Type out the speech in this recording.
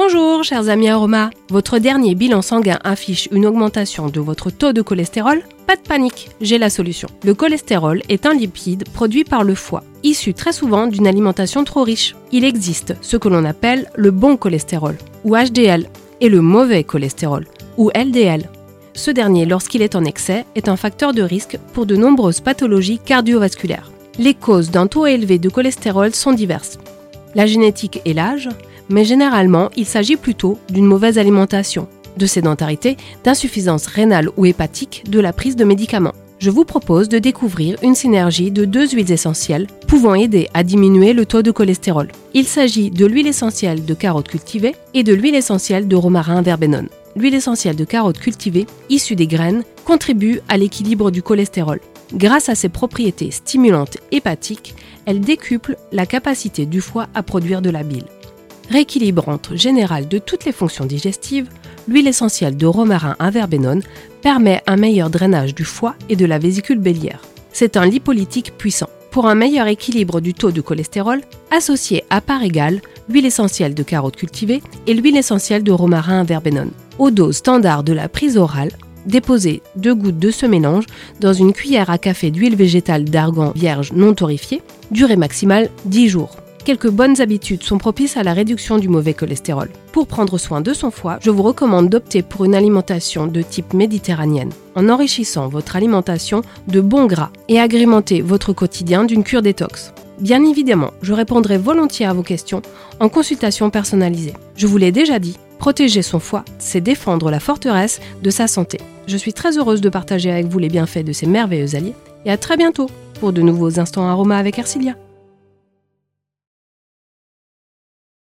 Bonjour chers amis aromas, votre dernier bilan sanguin affiche une augmentation de votre taux de cholestérol Pas de panique, j'ai la solution. Le cholestérol est un lipide produit par le foie, issu très souvent d'une alimentation trop riche. Il existe ce que l'on appelle le bon cholestérol, ou HDL, et le mauvais cholestérol, ou LDL. Ce dernier, lorsqu'il est en excès, est un facteur de risque pour de nombreuses pathologies cardiovasculaires. Les causes d'un taux élevé de cholestérol sont diverses. La génétique et l'âge, mais généralement il s'agit plutôt d'une mauvaise alimentation, de sédentarité, d'insuffisance rénale ou hépatique, de la prise de médicaments. Je vous propose de découvrir une synergie de deux huiles essentielles pouvant aider à diminuer le taux de cholestérol. Il s'agit de l'huile essentielle de carotte cultivée et de l'huile essentielle de romarin verbenone. L'huile essentielle de carotte cultivée, issue des graines, contribue à l'équilibre du cholestérol. Grâce à ses propriétés stimulantes hépatiques, elle décuple la capacité du foie à produire de la bile. Rééquilibrante générale de toutes les fonctions digestives, l'huile essentielle de romarin inverbenone permet un meilleur drainage du foie et de la vésicule biliaire. C'est un lipolytique puissant. Pour un meilleur équilibre du taux de cholestérol, associez à part égale l'huile essentielle de carotte cultivée et l'huile essentielle de romarin inverbenone. Aux doses standards de la prise orale, déposez deux gouttes de ce mélange dans une cuillère à café d'huile végétale d'argan vierge non torréfiée, durée maximale 10 jours quelques bonnes habitudes sont propices à la réduction du mauvais cholestérol. Pour prendre soin de son foie, je vous recommande d'opter pour une alimentation de type méditerranéenne, en enrichissant votre alimentation de bons gras et agrémentez votre quotidien d'une cure détox. Bien évidemment, je répondrai volontiers à vos questions en consultation personnalisée. Je vous l'ai déjà dit, protéger son foie, c'est défendre la forteresse de sa santé. Je suis très heureuse de partager avec vous les bienfaits de ces merveilleux alliés et à très bientôt pour de nouveaux instants aromas avec Ercilia.